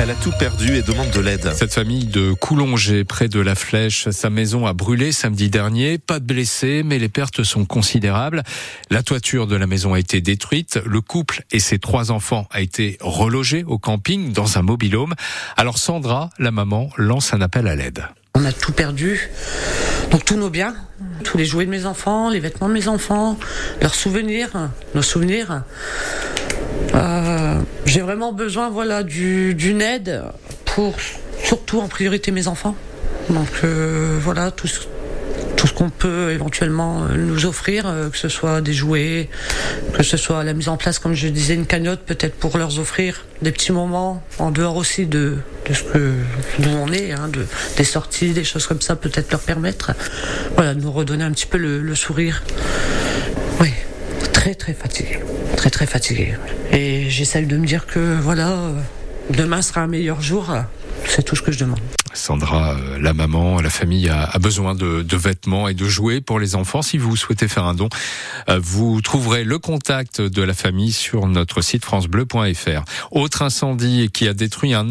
Elle a tout perdu et demande de l'aide. Cette famille de Coulongé, près de la Flèche, sa maison a brûlé samedi dernier. Pas de blessés, mais les pertes sont considérables. La toiture de la maison a été détruite. Le couple et ses trois enfants a été relogé au camping dans un mobilhome. Alors Sandra, la maman, lance un appel à l'aide. On a tout perdu. Donc tous nos biens, tous les jouets de mes enfants, les vêtements de mes enfants, leurs souvenirs, nos souvenirs. Euh, j'ai vraiment besoin voilà, d'une aide pour surtout en priorité mes enfants. Donc euh, voilà, tout tout ce qu'on peut éventuellement euh, nous offrir, que ce soit des jouets, que ce soit la mise en place, comme je disais, une cagnotte peut-être pour leur offrir des petits moments en dehors aussi de, de ce que nous on est, hein, de, des sorties, des choses comme ça, peut-être leur permettre, voilà, de nous redonner un petit peu le, le sourire. Oui, très très fatigué, très très fatigué. Et j'essaie de me dire que voilà, euh, demain sera un meilleur jour. C'est tout ce que je demande. Sandra, euh, la maman, la famille a, besoin de, vêtements et de jouets pour les enfants. Si vous souhaitez faire un don, euh, vous trouverez le contact de la famille sur notre site francebleu.fr. Autre incendie qui a détruit un,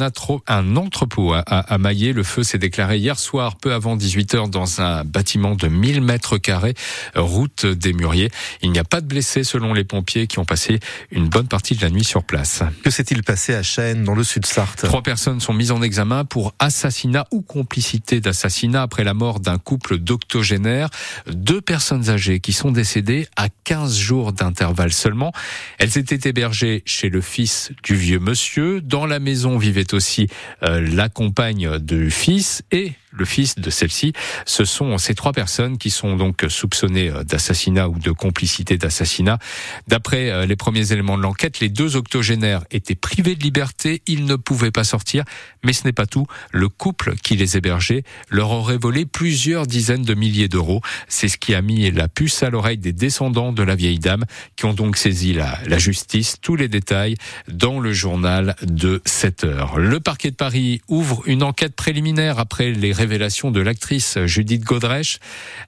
un entrepôt à, à, Maillet. Le feu s'est déclaré hier soir, peu avant 18 h dans un bâtiment de 1000 mètres carrés, route des Muriers. Il n'y a pas de blessés selon les pompiers qui ont passé une bonne partie de la nuit sur place. Que s'est-il passé à Chênes, dans le sud Sarthe? Trois personnes sont mises en examen pour assassinat ou complicité d'assassinat après la mort d'un couple d'octogénaires. Deux personnes âgées qui sont décédées à 15 jours d'intervalle seulement. Elles étaient hébergées chez le fils du vieux monsieur. Dans la maison vivait aussi euh, la compagne du fils et le fils de celle-ci. Ce sont ces trois personnes qui sont donc soupçonnées euh, d'assassinat ou de complicité d'assassinat. D'après euh, les premiers éléments de l'enquête, les deux octogénaires étaient privés de liberté, ils ne pouvaient pas sortir, mais ce n'est pas tout. Le couple qui les hébergeait leur aurait volé plusieurs dizaines de milliers d'euros. C'est ce qui a mis la puce à l'oreille des descendants de la vieille dame qui ont donc saisi la, justice. Tous les détails dans le journal de 7 heures. Le parquet de Paris ouvre une enquête préliminaire après les révélation de l'actrice Judith Godrèche.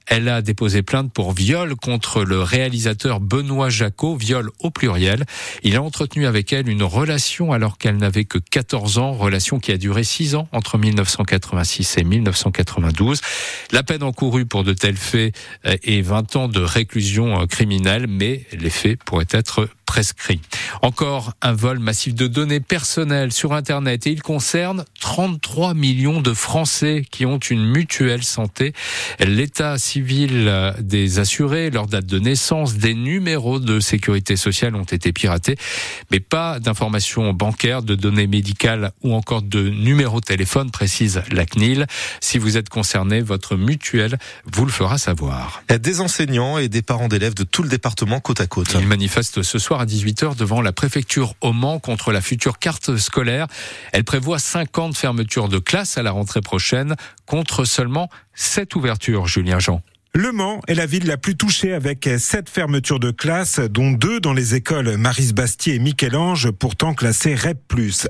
Elle a déposé plainte pour viol contre le réalisateur Benoît Jacot, viol au pluriel. Il a entretenu avec elle une relation alors qu'elle n'avait que 14 ans, relation qui a duré 6 ans entre 1986 et 1992. La peine encourue pour de tels faits est 20 ans de réclusion criminelle, mais les faits pourraient être prescrit. Encore un vol massif de données personnelles sur Internet et il concerne 33 millions de Français qui ont une mutuelle santé. L'état civil des assurés, leur date de naissance, des numéros de sécurité sociale ont été piratés, mais pas d'informations bancaires, de données médicales ou encore de numéros de téléphone, précise la CNIL. Si vous êtes concerné, votre mutuelle vous le fera savoir. Des enseignants et des parents d'élèves de tout le département côte à côte. Ils manifestent ce soir à 18h devant la préfecture au Mans contre la future carte scolaire. Elle prévoit 50 fermetures de classes à la rentrée prochaine contre seulement 7 ouvertures, Julien Jean. Le Mans est la ville la plus touchée avec sept fermetures de classes, dont deux dans les écoles Maris Bastier et Michel-Ange, pourtant classées REP+.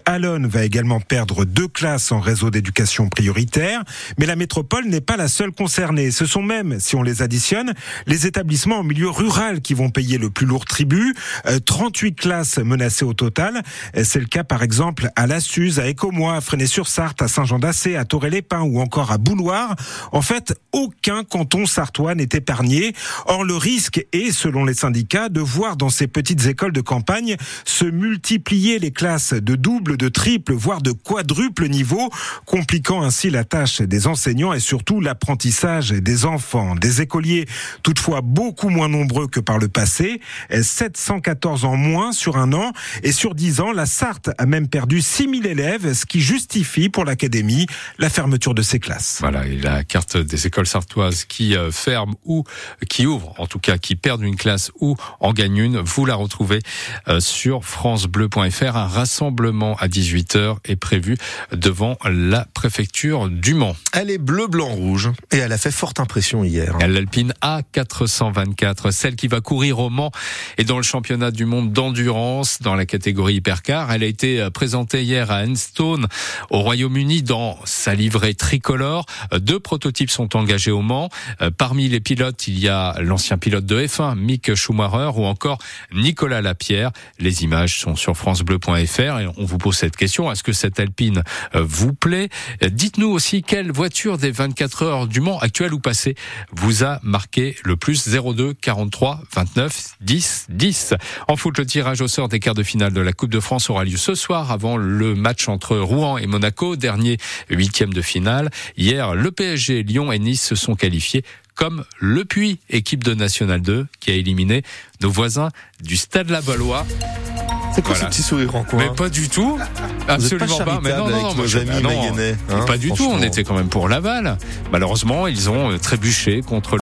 Alonne va également perdre deux classes en réseau d'éducation prioritaire, mais la métropole n'est pas la seule concernée. Ce sont même, si on les additionne, les établissements en milieu rural qui vont payer le plus lourd tribut. 38 euh, classes menacées au total. C'est le cas par exemple à La Suze, à Écomois, à Fresnay-sur-Sarthe, à Saint-Jean-d'Assé, à Toré-les-Pins ou encore à Bouloir. En fait, aucun canton sartois Antoine est épargné. Or, le risque est, selon les syndicats, de voir dans ces petites écoles de campagne se multiplier les classes de double, de triple, voire de quadruple niveau, compliquant ainsi la tâche des enseignants et surtout l'apprentissage des enfants. Des écoliers, toutefois beaucoup moins nombreux que par le passé, 714 en moins sur un an, et sur 10 ans, la Sarthe a même perdu 6000 élèves, ce qui justifie pour l'académie la fermeture de ses classes. Voilà, et la carte des écoles sartoises qui euh, ferme ou qui ouvre, en tout cas qui perdent une classe ou en gagnent une, vous la retrouvez euh, sur francebleu.fr. Un rassemblement à 18h est prévu devant la préfecture du Mans. Elle est bleu, blanc, rouge et elle a fait forte impression hier. L'Alpine A424, celle qui va courir au Mans et dans le championnat du monde d'endurance dans la catégorie hypercar. Elle a été euh, présentée hier à Enstone au Royaume-Uni dans sa livrée tricolore. Deux prototypes sont engagés au Mans. Euh, parmi les pilotes, il y a l'ancien pilote de F1, Mick Schumacher, ou encore Nicolas Lapierre. Les images sont sur francebleu.fr et on vous pose cette question. Est-ce que cette Alpine euh, vous plaît? Dites-nous aussi quelle voiture des 24 heures du Mans, actuelle ou passée, vous a marqué le plus 02 43 29 10 10. En foot, le tirage au sort des quarts de finale de la Coupe de France aura lieu ce soir avant le match entre Rouen et Monaco, dernier huitième de finale. Hier, le PSG, Lyon et Nice se sont qualifiés comme le Puy, équipe de National 2, qui a éliminé nos voisins du Stade La Valois. C'est quoi ce petit sourire en coin Mais pas du tout. Absolument pas. Mais non, non, non, moi, amis non, hein, pas du tout. On était quand même pour Laval. Malheureusement, ils ont trébuché contre